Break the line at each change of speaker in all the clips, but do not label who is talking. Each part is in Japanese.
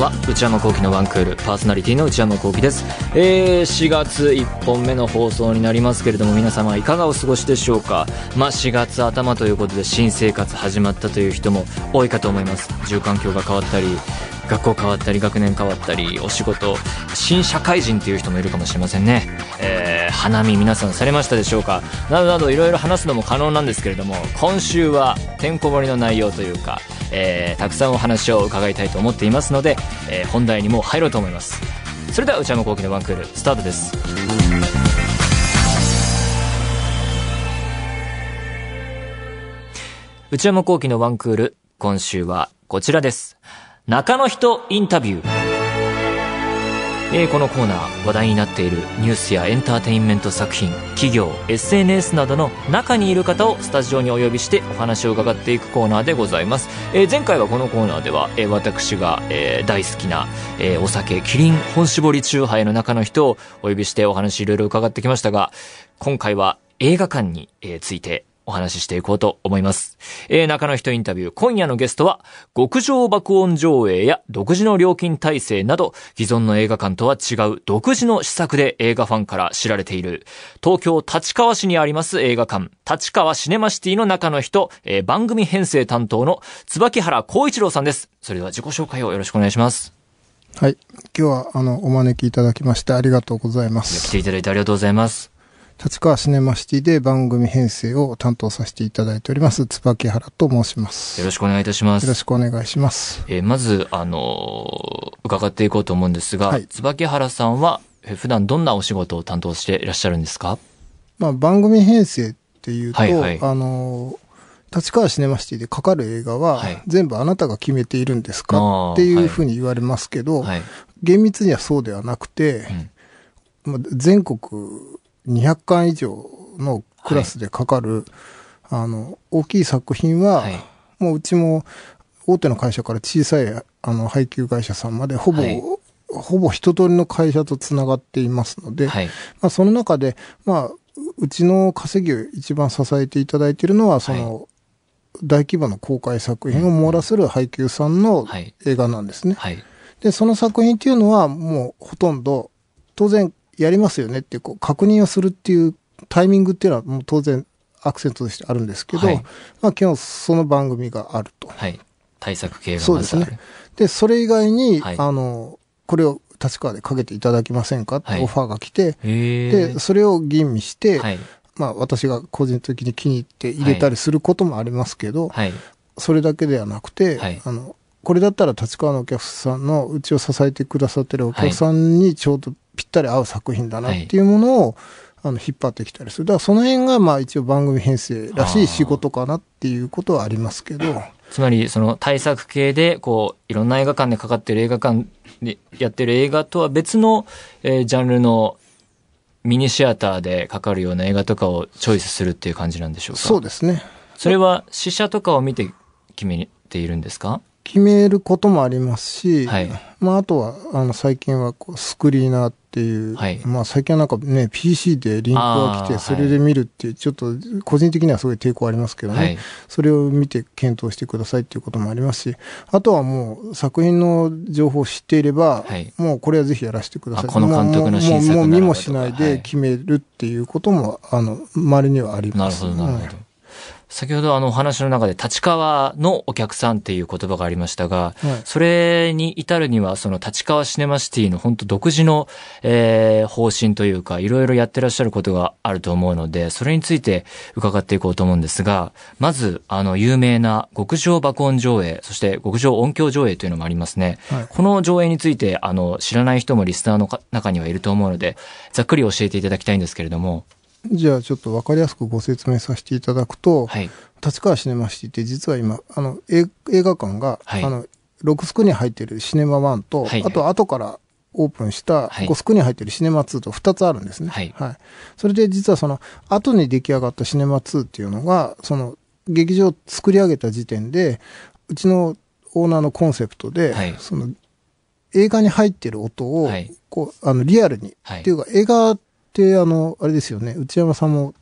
は内山聖輝のワンクールパーソナリティの内山聖輝です、えー、4月1本目の放送になりますけれども皆様いかがお過ごしでしょうか？まあ4月頭ということで新生活始まったという人も多いかと思います。住環境が変わったり学校変わったり学年変わったりお仕事新社会人っていう人もいるかもしれませんね、えー、花見皆さんされましたでしょうか？などなどいろいろ話すのも可能なんですけれども今週はてんこ盛りの内容というか、えー、たくさんお話を伺いたいと思っていますので、えー、本題にも入ろうと思います。それでは内山昂輝のワンクールスタートです。内山昂輝のワンクール今週はこちらです。中の人インタビュー。えー、このコーナー話題になっているニュースやエンターテインメント作品企業 SNS などの中にいる方をスタジオにお呼びしてお話を伺っていくコーナーでございます、えー、前回はこのコーナーでは、えー、私が、えー、大好きな、えー、お酒キリン本搾り酎ハイの中の人をお呼びしてお話いろいろ伺ってきましたが今回は映画館に、ついてお話ししていこうと思います。えー、中の人インタビュー、今夜のゲストは、極上爆音上映や独自の料金体制など、既存の映画館とは違う独自の施策で映画ファンから知られている、東京立川市にあります映画館、立川シネマシティの中の人、えー、番組編成担当の椿原光一郎さんです。それでは自己紹介をよろしくお願いします。
はい。今日は、あの、お招きいただきましてありがとうございます。
来ていただいてありがとうございます。
立川シネマシティで番組編成を担当させていただいております、椿原と申します。
よろしくお願いいたします。
よろしくお願いします。
えー、まず、あのー、伺っていこうと思うんですが、はい、椿原さんは、普段どんなお仕事を担当していらっしゃるんですか？
まあ、番組編成っていうと、はいはい、あのー、立川シネマシティでかかる映画は、全部あなたが決めているんですか、っていうふうに言われますけど、はい、厳密にはそうではなくて、うん、まあ、全国200巻以上のクラスでかかる、はい、あの、大きい作品は、はい、もううちも大手の会社から小さいあの配給会社さんまでほぼ、はい、ほぼ一通りの会社とつながっていますので、まあその中で、まあ、うちの稼ぎを一番支えていただいているのは、その、大規模な公開作品を網羅する配給さんの映画なんですね。で、その作品っていうのはもうほとんど、当然やりますよねっていう、こう、確認をするっていうタイミングっていうのはもう当然アクセントとしてあるんですけど、はい、まあ基本その番組があると。
はい。対策系が
そうですね。で、それ以外に、はい、あの、これを立川でかけていただけませんかってオファーが来て、はい、で、それを吟味して、はい、まあ私が個人的に気に入って入れたりすることもありますけど、はい、それだけではなくて、はい、あの、これだったら立川のお客さんのうちを支えてくださってるお客さんにちょうどぴったり合う作品だなっていうものを、あの、引っ張ってきたりする。だからその辺が、まあ一応番組編成らしい仕事かなっていうことはありますけど。
つまり、その対策系で、こう、いろんな映画館でかかってる映画館でやってる映画とは別の、えー、ジャンルのミニシアターでかかるような映画とかをチョイスするっていう感じなんでしょうか？
そうですね。
それは試写とかを見て決めているんですか？
決めることもありますし、はい、まあ、あとは、あの、最近はこうスクリーナーっていう、はい、まあ、最近はなんかね、PC でリンクが来て、それで見るっていう、ちょっと、個人的にはすごい抵抗ありますけどね、はい、それを見て検討してくださいっていうこともありますし、あとはもう、作品の情報を知っていれば、もうこれはぜひやらせてください。
この監督の審査
もう見もしないで決めるっていうことも、あの、周りにはあります。
なるほど、なるほど。先ほどあのお話の中で立川のお客さんっていう言葉がありましたが、はい、それに至るにはその立川シネマシティの本当独自の、えー、方針というかいろいろやってらっしゃることがあると思うので、それについて伺っていこうと思うんですが、まずあの有名な極上爆音上映、そして極上音響上映というのもありますね。はい、この上映についてあの知らない人もリスナーの中にはいると思うので、ざっくり教えていただきたいんですけれども。
じゃあちょっと分かりやすくご説明させていただくと、はい、立川シネマシティって実は今、あの、映画館が、はい、あの、6スクに入ってるシネマ1と、はい、あと後からオープンした5スクに入ってるシネマ2と2つあるんですね。はい。はい、それで実はその、後に出来上がったシネマ2っていうのが、その、劇場を作り上げた時点で、うちのオーナーのコンセプトで、はい、その、映画に入ってる音を、こう、あの、リアルに、っていうか、映画ってあの、あれですよね、内山さんも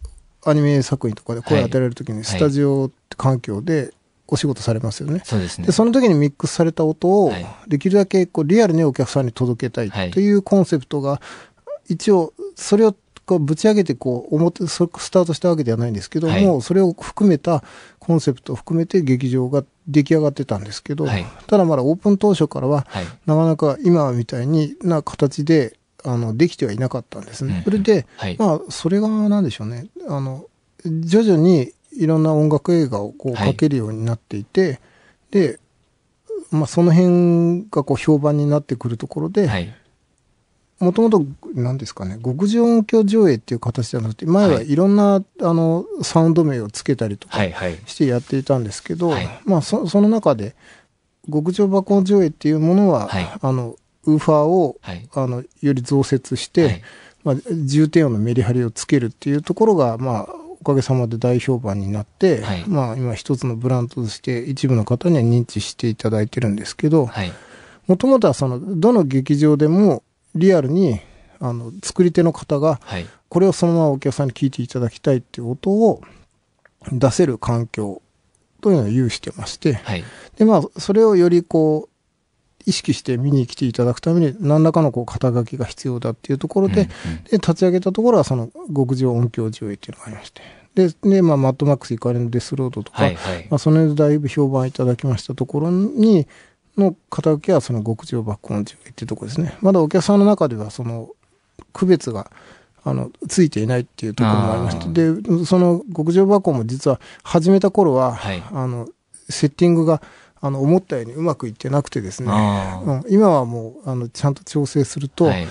アニメ作品とかで声当てられるときに、スタジオ環境でお仕事されますよね。
そうですね。
で、その時にミックスされた音を、できるだけこうリアルにお客さんに届けたいというコンセプトが、一応、それをこうぶち上げてこう、表、スタートしたわけではないんですけども、それを含めたコンセプトを含めて劇場が出来上がってたんですけど、ただまだオープン当初からは、なかなか今みたいにな形で、あの、できてはいなかったんですね。それで、まあ、それが何でしょうね。あの、徐々にいろんな音楽映画をこうかけるようになっていて、はい、で、まあ、その辺がこう評判になってくるところで、もともと、何ですかね、極上音響上映っていう形じゃなくて、前はい。ろんな、はい、あの、サウンド名をつけたりとかしてやっていたんですけど、はい。はい、まあそ、その中で、極上爆音上映っていうものは、あの、ウーファーを、あの、より増設して、まあ、重低音のメリハリをつけるっていうところが、まあ、おかげさまで大評判になって、はい、まあ今一つのブランドとして一部の方には認知していただいてるんですけど、もともとはその、どの劇場でもリアルに、あの、作り手の方が、これをそのままお客さんに聞いていただきたいっていう音を出せる環境というのを有してまして、はい、で、まあ、それをよりこう、意識して見に来ていただくために何らかのこう肩書きが必要だっていうところで、うんうん、で立ち上げたところはその極上音響上映っていうのがありまして。で、で、まあ、マッドマックス怒りのデスロードとか、はいはい、まあ、その辺でだいぶ評判いただきましたところに、の肩書きはその極上爆音上映っていうところですね。まだお客さんの中ではその区別があの、ついていないっていうところもありまして、で、その極上爆音も実は始めた頃は、はい、あの、セッティングがあの、思ったようにうまくいってなくてですね、うん、今はもう、あの、ちゃんと調整すると、はい、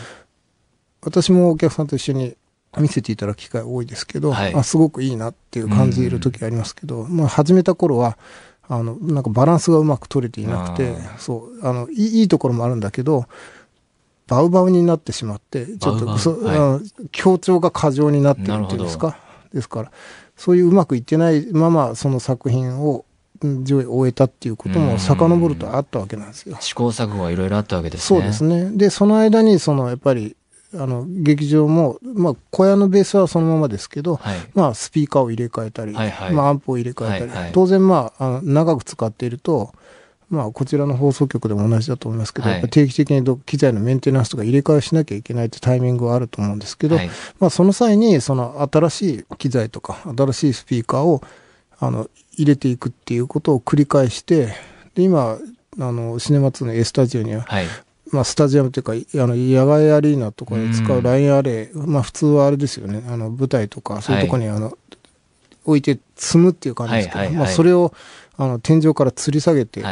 私もお客さんと一緒に見せていただく機会多いですけど、はい、あすごくいいなっていう感じる時ありますけど、まあ、始めた頃は、あの、なんかバランスがうまく取れていなくて、そう、あのい、いいところもあるんだけど、バウバウになってしまって、ちょっと、そはい、強調が過剰になってるっていうんですか？ですから、そういううまくいってないまま、その作品を上映を終えたっていうことも遡るとあったわけなんですよ。
試行錯誤はいろいろあったわけです
ね。そうですね。で、その間に、その、やっぱり、あの、劇場も、まあ、小屋のベースはそのままですけど、はい、まあ、スピーカーを入れ替えたり、はいはい、まあ、アンプを入れ替えたり、はいはい、当然、まあ、あの長く使っていると、まあ、こちらの放送局でも同じだと思いますけど、はい、定期的に機材のメンテナンスとか入れ替えしなきゃいけないってタイミングはあると思うんですけど、はい、まあ、その際に、その新しい機材とか、新しいスピーカーを、あの、入れていくっていうことを繰り返して、で、今、あの、シネマ2の A スタジオには、はい、まあ、スタジアムというか、あの、野外アリーナとかで使うラインアレイ、まあ、普通はあれですよね、あの、舞台とか、そういうところに、あの、置いて積むっていう感じですけど、まあ、それを、あの、天井から吊り下げて、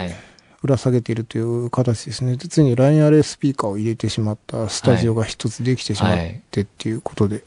ぶら下げているという形ですね。ついにラインアレイスピーカーを入れてしまったスタジオが一つできてしまってっていうことで。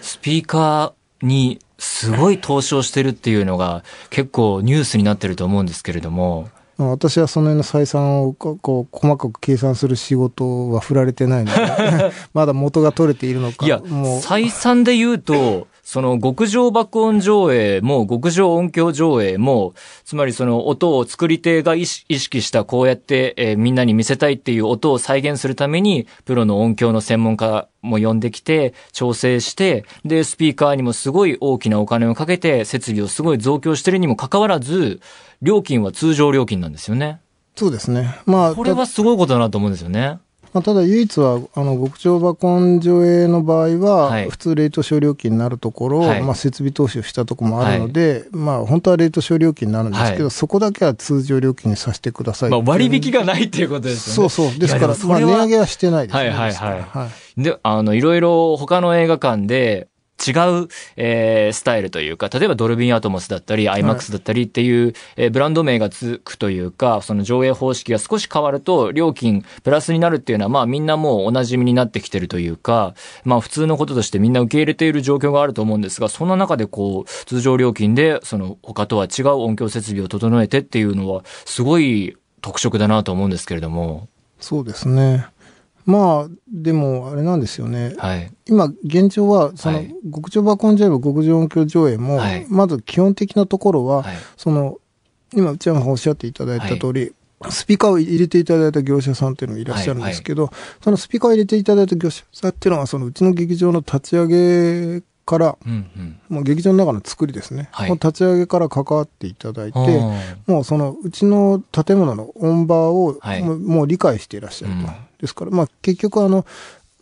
スピーカーにすごい投資をしてるっていうのが結構ニュースになってると思うんですけれども。
私はその辺の採算をこう細かく計算する仕事は振られてないので まだ元が取れているのか。
いや、もう採算で言うと、その極上爆音上映も極上音響上映も、つまりその音を作り手が意識したこうやって、えー、みんなに見せたいっていう音を再現するために、プロの音響の専門家も呼んできて、調整して、で、スピーカーにもすごい大きなお金をかけて、設備をすごい増強してるにもかかわらず、料金は通常料金なんですよね。
そうですね。まあ。
これはすごいことだなと思うんですよね。
まあ、ただ唯一は、あの、極超爆音上映の場合は、普通レート小料金になるところ、はい、まあ、設備投資をしたところもあるので、はい、まあ、本当はレート小料金になるんですけど、はい、そこだけは通常料金にさせてください。まあ、
割引がないっていうことです
よね。そうそう。ですから、まあ、値上げはしてないですね。
はいはいはい。はい、で、あの、いろいろ他の映画館で、違う、えー、スタイルというか、例えばドルビンアトモスだったり、IMAX だったりっていう、えー、ブランド名がつくというか、その上映方式が少し変わると、料金プラスになるっていうのは、まあみんなもうお馴染みになってきてるというか、まあ普通のこととしてみんな受け入れている状況があると思うんですが、そんな中でこう、通常料金で、その他とは違う音響設備を整えてっていうのは、すごい特色だなと思うんですけれども。
そうですね。まあ、でも、あれなんですよね。はい。今、現状は、その、極上爆音上映極上音響上映も、はい、まず基本的なところは、はい、その、今、内山さんおっしゃっていただいた通り、はい、スピーカーを入れていただいた業者さんっていうのもいらっしゃるんですけど、そのスピーカーを入れていただいた業者さんっていうのは、そのうちの劇場の立ち上げから、うんうん、もう劇場の中の作りですね、はい、立ち上げから関わっていただいて、もうそのうちの建物の音場をもう,、もう理解していらっしゃると。うん、ですから、まあ結局あの、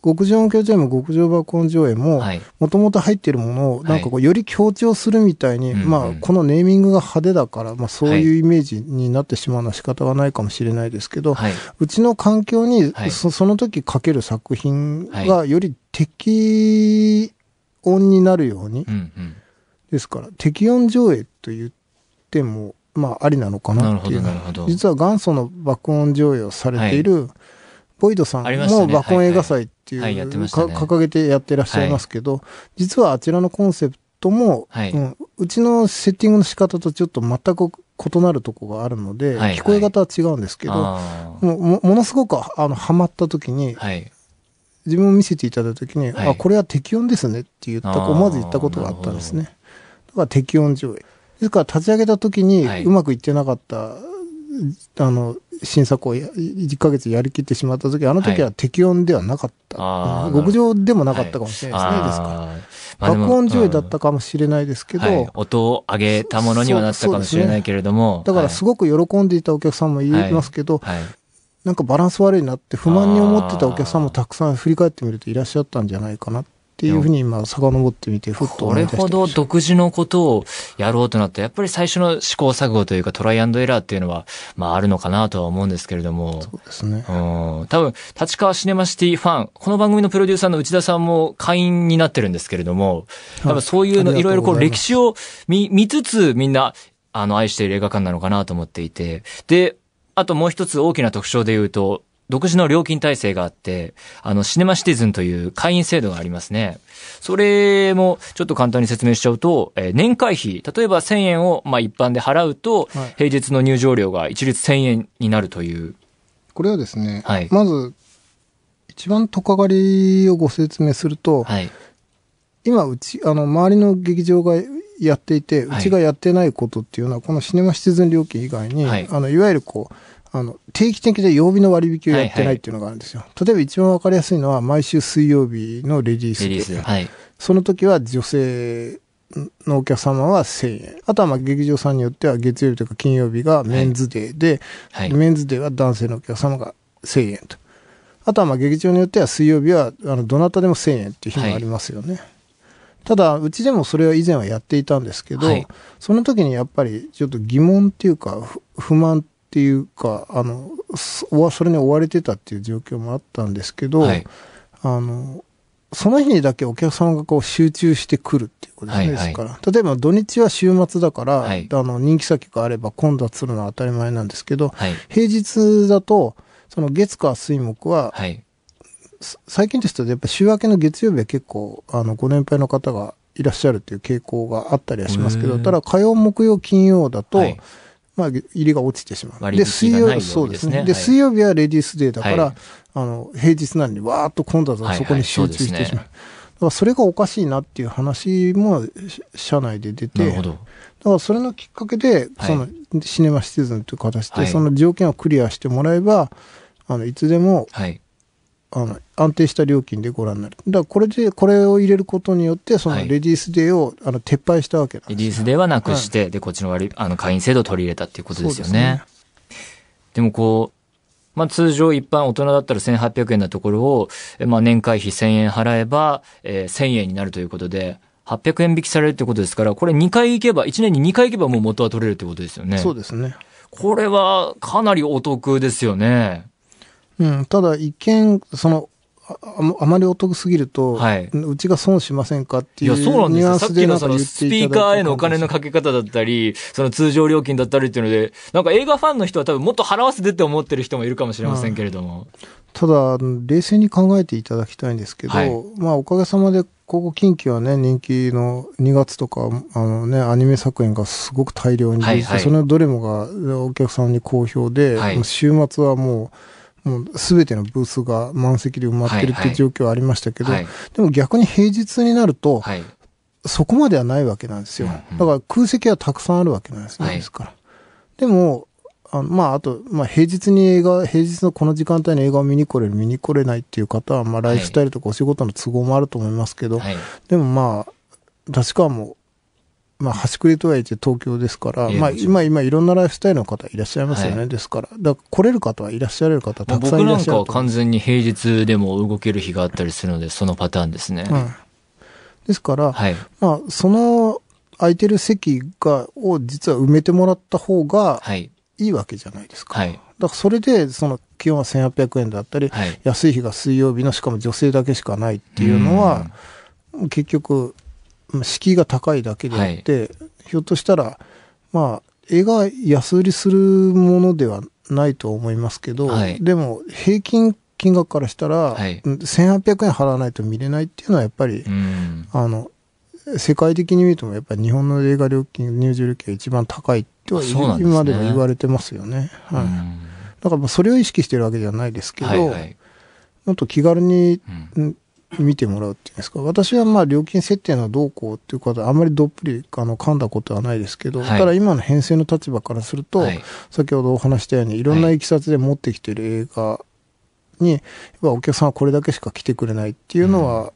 極上音響上も極上爆音上映も、もともと入っているものを、なんかこう、より強調するみたいに、はい、まあ、このネーミングが派手だから、まあ、そういうイメージになってしまうのは仕方がないかもしれないですけど、はい、うちの環境に、そその時書ける作品がより適音になるように、ですから、適音上映と言っても、まあ、ありなのかなっていう。実は元祖の爆音上映をされている、ボイドさんも爆音映画祭っていう、はいはい。ね、掲げてやってらっしゃいますけど、はい、実はあちらのコンセプトも、はい。うん、うちのセッティングの仕方とちょっと全く異なるとこがあるので、はいはい、聞こえ方は違うんですけど、もものすごくあのハマった時に、はい、自分を見せていただいた時に、はい、あ、これは適音ですねって言った、思わず言ったことがあったんですね。だから適音上映。ですから立ち上げた時にうまくいってなかった、あの、新作を1ヶ月やりきってしまった時、あの時は適音ではなかった。はい、極上でもなかったかもしれないですね、ですから。爆音上映だったかもしれないですけど、はい、
音を上げたものにはなったかもしれないけれども。
ね、だからすごく喜んでいたお客さんもいますけど、はい、なんかバランス悪いなって不満に思ってたお客さんもたくさん振り返ってみるといらっしゃったんじゃないかなっっていうふうに今遡ってみてふっと
これほど独自のことをやろうとなったやっぱり最初の試行錯誤というかトライアンドエラーっていうのは、まああるのかなとは思うんですけれども。
そうですね。
うん。多分、立川シネマシティファン、この番組のプロデューサーの内田さんも会員になってるんですけれども、多分そういうの、いろいろこう歴史を見、見つつみんな、あの、愛している映画館なのかなと思っていて。で、あともう一つ大きな特徴で言うと、独自の料金体制があって、あの、シネマシティズンという会員制度がありますね。それも、ちょっと簡単に説明しちゃうと、えー、年会費、例えば1000円を、まあ、一般で払うと、はい、平日の入場料が一律1000円になるという。
これはですね、はい、まず、一番とかがりをご説明すると、はい、今、うち、あの、周りの劇場がやっていて、うちがやってないことっていうのは、このシネマシティズン料金以外に、あの、いわゆるこう、あの、定期的で曜日の割引をやってないっていうのがあるんですよ。はいはい、例えば一番わかりやすいのは、毎週水曜日のレディースデー。レディース、はい。その時は女性のお客様は1000円。あとはまあ劇場さんによっては月曜日とか金曜日がメンズデーで、はい、メンズデーは男性のお客様が1000円と。あとはまあ劇場によっては水曜日はあのどなたでも1000円っていう日もありますよね。はい、ただ、うちでもそれは以前はやっていたんですけど、はい、その時にやっぱりちょっと疑問っていうか、不満っていうか、あの、それに追われてたっていう状況もあったんですけど、はい、あの、その日にだけお客様がこう集中してくるっていうことですね。はいはい。例えば土日は週末だから、はい、あの、人気先があれば混雑するのは当たり前なんですけど、はい、平日だと、その月火水木は、はい、最近ですとやっぱ週明けの月曜日は結構、あの、ご年配の方がいらっしゃるっていう傾向があったりはしますけど、ただ火曜、木曜、金曜だと、まあ、入りが落ちてしまう。で、水曜日、そうですね。で、水曜日はレディースデーだから、はい、あの、平日なのにわーっと混雑がそこに集中してしまう。だからそれがおかしいなっていう話も社内で出て、だからそれのきっかけで、そのシネマシティズンという形で、その条件をクリアしてもらえば、あの、いつでも、あの、安定した料金でご覧になる。だからこれで、これを入れることによって、そのレディースデーを、あの撤廃したわけなん
です、レディースデーはなくして、はい、で、こっちの割あの会員制度を取り入れたっていうことですよね。ねでもこう、まあ、通常一般大人だったら1800円なところを、まあ、年会費1000円払えば、えー、1000円になるということで、800円引きされるってことですから、これ2回行けば、1年に2回行けばもう元は取れるってことですよね。
そうですね。
これはかなりお得ですよね。
うん、ただ一見、その、ああまりお得すぎると、はい、うちが損しませんかっていういや、そうなんですよ。
さっきのそのスピーカーへのお金のかけ方だったり、その通常料金だったりっていうので、なんか映画ファンの人は多分もっと払わせてって思ってる人もいるかもしれませんけれども。
ただ、冷静に考えていただきたいんですけど、はい、まあおかげさまで、ここ近畿はね、人気の2月とか、あのね、アニメ作品がすごく大量に出て、はいはい、そのどれもがお客さんに好評で、はい、週末はもう、もうすべてのブースが満席で埋まってるっていう状況はありましたけど、はいはい、でも逆に平日になると、はい、そこまではないわけなんですよ。だから空席はたくさんあるわけなんですね、ですか。ら。でも、あのまあ、あと、まあ、平日に映画、平日のこの時間帯に映画を見に来れる、見に来れないっていう方は、まあ、ライフスタイルとかお仕事の都合もあると思いますけど、でもまあ、立川も、まあ、端くれとはいえ東京ですから、まあ、今、今、いろんなライフスタイルの方いらっしゃいますよね。はい、ですから、だから来れる方はいらっしゃる方たくさんいらっしゃる。僕
なんかは完全に平日でも動ける日があったりするので、そのパターンですね。うん、
ですから、はい、まあ、その空いてる席が、を実は埋めてもらった方が、いいわけじゃないですか。はい、だからそれで、その、基本は1800円だったり、はい、安い日が水曜日の、しかも女性だけしかないっていうのは、結局、敷居が高いだけであって、はい、ひょっとしたら、まあ、映画安売りするものではないと思いますけど、はい、でも、平均金額からしたら、はい、1800円払わないと見れないっていうのはやっぱり、あの、世界的に見てもやっぱり日本の映画料金、入場料金が一番高いとは、ね、今でも言われてますよね。はい。だからそれを意識してるわけじゃないですけど、はいはい、もっと気軽に、うん見てもらうっていうんですか。私はまあ料金設定のどうこうっていうことはあんまりどっぷりあの噛んだことはないですけど、はい、ただ今の編成の立場からすると、はい、先ほどお話したようにいろんないきさつで持ってきてる映画に、やっぱお客さんはこれだけしか来てくれないっていうのは、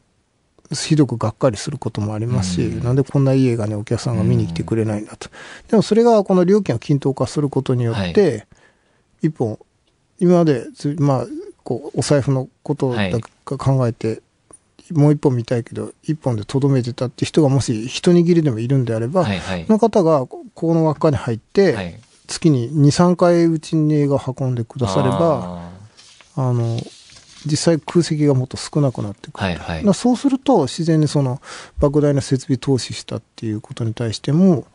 ひどくがっかりすることもありますし、うん、なんでこんないい映画にお客さんが見に来てくれないんだと。でもそれがこの料金を均等化することによって、はい、一本、今まで、まあ、こう、お財布のことだけ考えて、もう一本見たいけど、一本でとどめてたって人がもし一握りでもいるんであれば、はいはい、その方がこの輪っかに入って、はい、月に2、3回うちに映画を運んでくだされば、あの、実際空席がもっと少なくなってくる。はいはい、そうすると、自然にその、莫大な設備投資したっていうことに対しても、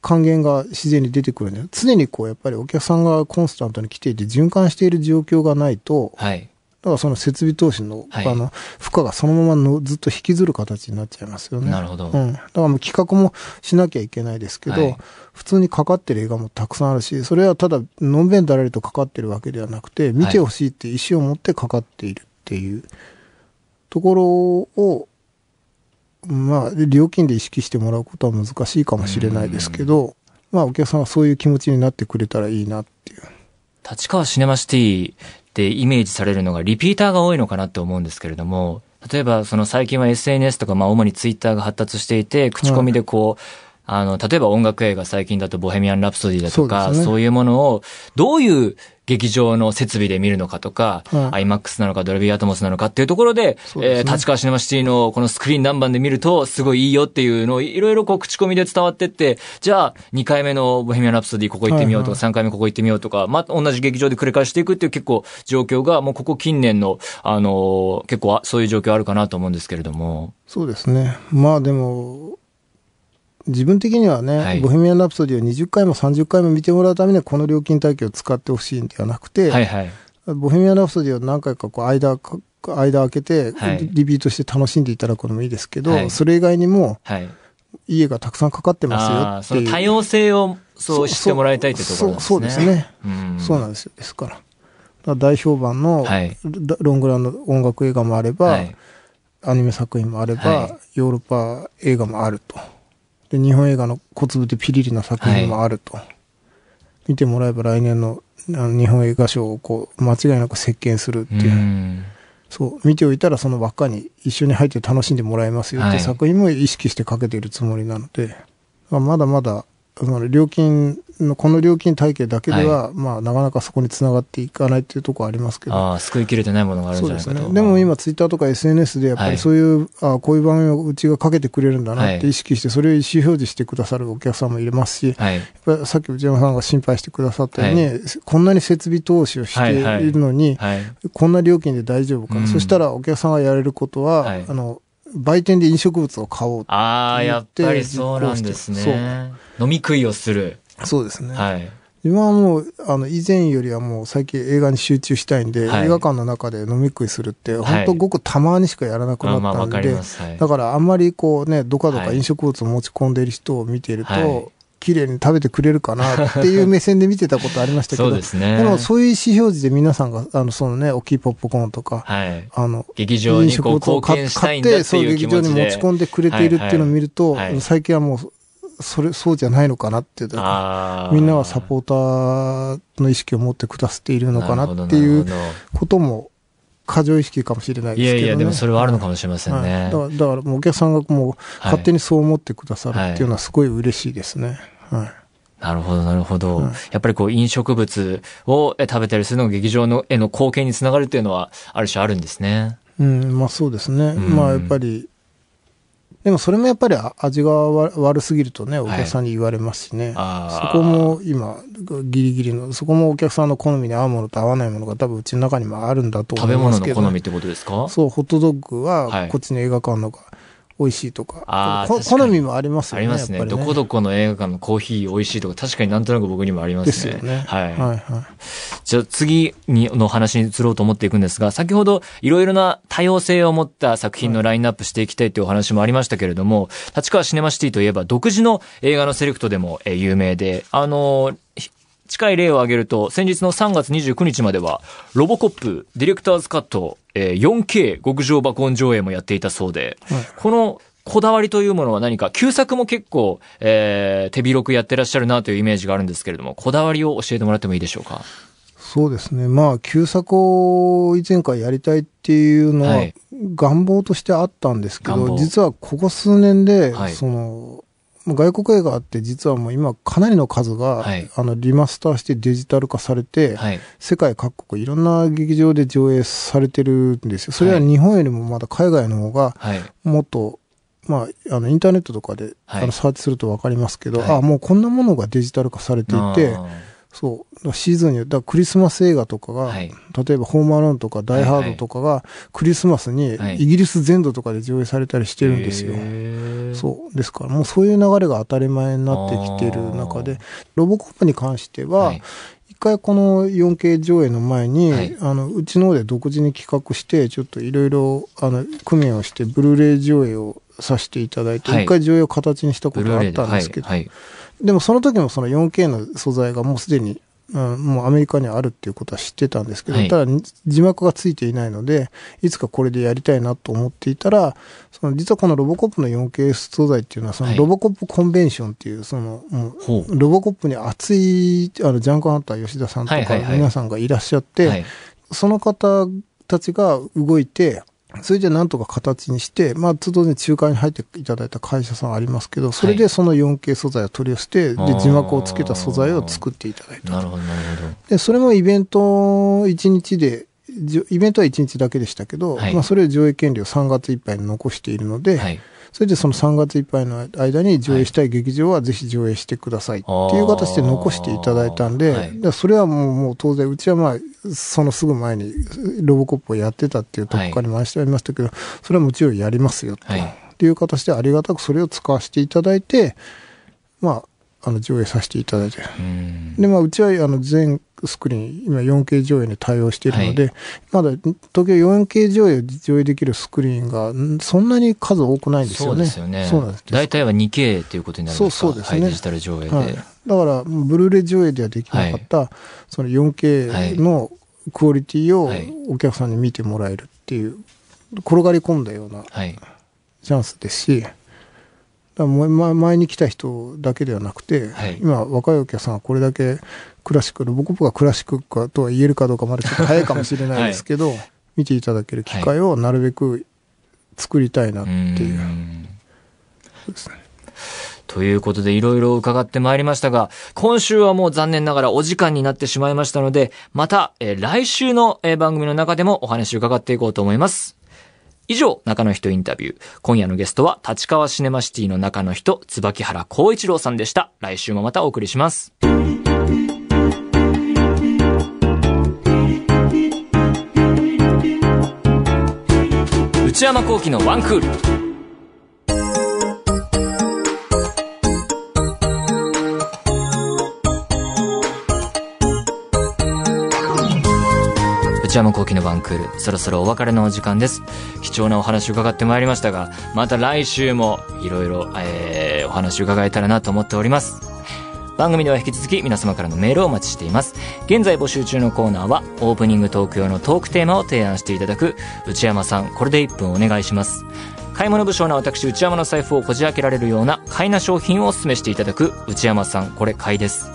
還元が自然に出てくるんで、常にこう、やっぱりお客さんがコンスタントに来ていて、循環している状況がないと、はい、だからその設備投資の、はい、あの、負荷がそのままのずっと引きずる形になっちゃいますよね。
なるほど。
うん。だからもう企画もしなきゃいけないですけど、はい、普通にかかってる映画もたくさんあるし、それはただ、のんべんだらりとかかってるわけではなくて、見てほしいって意思を持ってかかっているっていうところを、まあ、料金で意識してもらうことは難しいかもしれないですけど、まあ、お客さんがそういう気持ちになってくれたらいいなっていう。
立川シネマシティってイメージされるのがリピーターが多いのかなって思うんですけれども、例えばその最近は SNS とかまあ主にツイッターが発達していて、口コミでこう、あの、例えば音楽映画最近だとボヘミアン・ラプソディだとか、そう、ね,、そういうものをどういう劇場の設備で見るのかとか、うん、IMAX なのかドルビーアトモスなのかっていうところで、でね、えー、立川シネマシティのこのスクリーン何番で見るとすごいいいよっていうのをいろいろこう口コミで伝わってって、じゃあ2回目のボヘミアン・ラプソディここ行ってみようとか、3回目ここ行ってみようとか、まあ同じ劇場で繰り返していくっていう結構状況がもうここ近年の、あのー、結構そういう状況あるかなと思うんですけれども。
そうですね。まあでも、自分的にはね、はい、ボヘミアン・ラプソディを20回も30回も見てもらうためにはこの料金体系を使ってほしいんではなくて、はいはい、ボヘミアン・ラプソディを何回かこう間、間開けて、リピートして楽しんでいただくのもいいですけど、はい、それ以外にも、家がたくさんかかってますよっていう。
多様性をそうしてもらいたいってところですね。
そうですね。そうなんですよ。ですから。から大評判の、ロングランの音楽映画もあれば、アニメ作品もあれば、ヨーロッパ映画もあると。で、日本映画の小粒でピリリな作品もあると。はい、見てもらえば来年の日本映画賞をこう、間違いなく席巻するっていう。うそう、見ておいたらその輪っかに一緒に入って楽しんでもらえますよって作品も意識してかけているつもりなので、まだまだその料金の、この料金体系だけでは、はい、まあ、なかなかそこにつながっていかないっていうところありますけど。
ああ、救いきれてないものがあるんじゃないかと。そうです
ね。でも今、ツイッターとか SNS でやっぱりそういう、はい、あこういう番組をうちがかけてくれるんだなって意識して、それを意思表示してくださるお客さんもいますし、はい、やっぱりさっき内山さんが心配してくださったように、はい、こんなに設備投資をしているのに、はい。はい、こんな料金で大丈夫か、うん、そしたらお客さんがやれることは、あの、売店で飲食物を買おう
ああ、やっぱりそうなんですね。飲み食いをする。
そうですね。はい。今はもう、あの、以前よりはもう最近映画に集中したいんで、はい、映画館の中で飲み食いするって、本当ごくたまにしかやらなくなったんで、だからあんまりこうね、どかどか飲食物を持ち込んでいる人を見ていると、はい綺麗に食べてくれるかなっていう目線で見てたことありましたけど、そうですね。でもそういう意思表示で皆さんが、あの、そのね、大きいポップコーンとか、はい、あの、
劇場にこう貢献したいんだってそう、
劇場に持ち込んでくれているっていうのを見ると、はいはい、最近はもう、それ、そうじゃないのかなっていうみんなはサポーターの意識を持ってくださっているのかなっていうことも過剰意識かもしれないですけど、ね、いやいや、
でもそれはあるのかもしれませんね。はい、
だから、だからもうお客さんがもう勝手にそう思ってくださるっていうのはすごい嬉しいですね。はい
なるほど、なるほど。やっぱりこう飲食物を食べたりするのが劇場のへの貢献につながるっていうのは、ある種あるんですね。
うん、まあそうですね。うん、まあやっぱり、でもそれもやっぱり味が悪すぎるとね、お客さんに言われますしね。はい、そこも今、ギリギリの、そこもお客さんの好みに合うものと合わないものが多分うちの中にもあるんだと思いますけど、
食べ物の好みってことですか？
そう、ホットドッグはこっちの映画館のが美味しいとか。あ好みもありますよね。
ありますね、ね、どこどこの映画館のコーヒー美味しいとか、確かになんとなく僕にもあります
ね。ですよね。はい。はいはい。
じゃあ次にの話に移ろうと思っていくんですが、先ほどいろいろな多様性を持った作品のラインナップしていきたいというお話もありましたけれども、立川シネマシティといえば独自の映画のセレクトでも有名で、あの、近い例を挙げると、先日の3月29日までは、ロボコップ、ディレクターズカット、えー、4K 極上爆音上映もやっていたそうで、はい、このこだわりというものは何か、旧作も結構、えー、手広くやってらっしゃるなというイメージがあるんですけれども、こだわりを教えてもらってもいいでしょうか？
そうですね。まあ、旧作を以前からやりたいっていうのは、願望としてあったんですけど、実はここ数年で、はい、その、外国映画って実はもう今かなりの数が、はい、あのリマスターしてデジタル化されて、はい、世界各国いろんな劇場で上映されてるんですよ。それは日本よりもまだ海外の方がもっと、まあ、あのインターネットとかで、あのサーチするとわかりますけど、あもうこんなものがデジタル化されていて、そう。シーズンによってはクリスマス映画とかが、はい、例えばホームアローンとかダイハードとかがクリスマスにイギリス全土とかで上映されたりしてるんですよ。はい、そう。ですからもうそういう流れが当たり前になってきてる中で、ロボコップに関しては、はい。一回この 4K 上映の前に、はい、あの、うちの方で独自に企画して、ちょっといろいろ、あの、工面をして、ブルーレイ上映をさせていただいて、一、はい、回上映を形にしたことがあったんですけど、はい、でもその時もその 4K の素材がもうすでに、うん、もうアメリカにあるっていうことは知ってたんですけど、はい、ただ字幕がついていないので、いつかこれでやりたいなと思っていたら、その実はこのロボコップの 4K 素材っていうのは、そのロボコップコンベンションっていう、その、もうロボコップに熱い、あの、ジャンクハンター吉田さんとか皆さんがいらっしゃって、その方たちが動いて、それでなんとか形にして、まあ、当然仲介に入っていただいた会社さんありますけど、それでその 4K 素材を取り寄せて、で、字幕をつけた素材を作っていただいた。
なるほど、なるほど。
で、それもイベント1日で、イベントは1日だけでしたけど、はい、まあ、それを上映権利を3月いっぱいに残しているので、はいそれでその3月いっぱいの間に上映したい劇場はぜひ上映してくださいっていう形で残していただいたんで、はい、それはもうもう当然、うちはまあ、そのすぐ前にロボコップをやってたっていうとこから回してありましたけど、それはもちろんやりますよと、はい、っていう形でありがたくそれを使わせていただいて、まあ、あの上映させていただいて。で、まあ、うちはあの全スクリーン、今 4K 上映に対応しているので、はい、まだ東京 4K 上映上映できるスクリーンがそんなに数多くないんですよね。
大体は 2K ということになるんですか？
そうですね、
はい、デジタル上映で。はい、だ
から、ブルーレイ上映ではできなかった、その 4K のクオリティをお客さんに見てもらえるっていう、転がり込んだようなチャンスですし、だ前に来た人だけではなくて、はい、今若いお客さんはこれだけクラシック、ロボコップがクラシックかとは言えるかどうかまだちょっと早いかもしれないですけど、はい、見ていただける機会をなるべく作りたいなっていう。はい、そうですね。
ということでいろいろ伺ってまいりましたが、今週はもう残念ながらお時間になってしまいましたので、また、えー、来週の、えー、番組の中でもお話を伺っていこうと思います。以上、中の人インタビュー。今夜のゲストは、立川シネマシティの中の人、椿原光一郎さんでした。来週もまたお送りします。内山幸輝のワンクール。内山幸輝のワンクール、そろそろお別れのお時間です。貴重なお話伺ってまいりましたが、また来週もいろいろ、え、お話伺えたらなと思っております。番組では引き続き皆様からのメールをお待ちしています。現在募集中のコーナーは、オープニングトーク用のトークテーマを提案していただく、内山さん、これで1分お願いします。買い物不詳な私、内山の財布をこじ開けられるような買いな商品をお勧めしていただく、内山さん、これ買いです。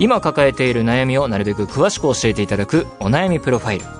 今抱えている悩みをなるべく詳しく教えていただく、お悩みプロファイル。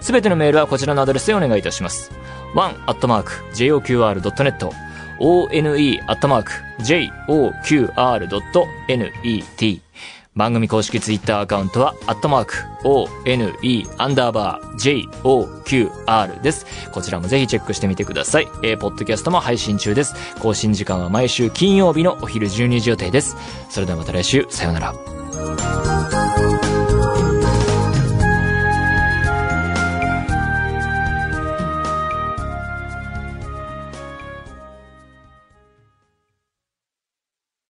すべてのメールはこちらのアドレスでお願いいたします。one.joqr.net one.joqr.net 番組公式ツイッターアカウントは、アットマーク、one, アンダーバー、joqr です。こちらもぜひチェックしてみてください。えー、ポッドキャストも配信中です。更新時間は毎週金曜日のお昼12時予定です。それではまた来週、さようなら。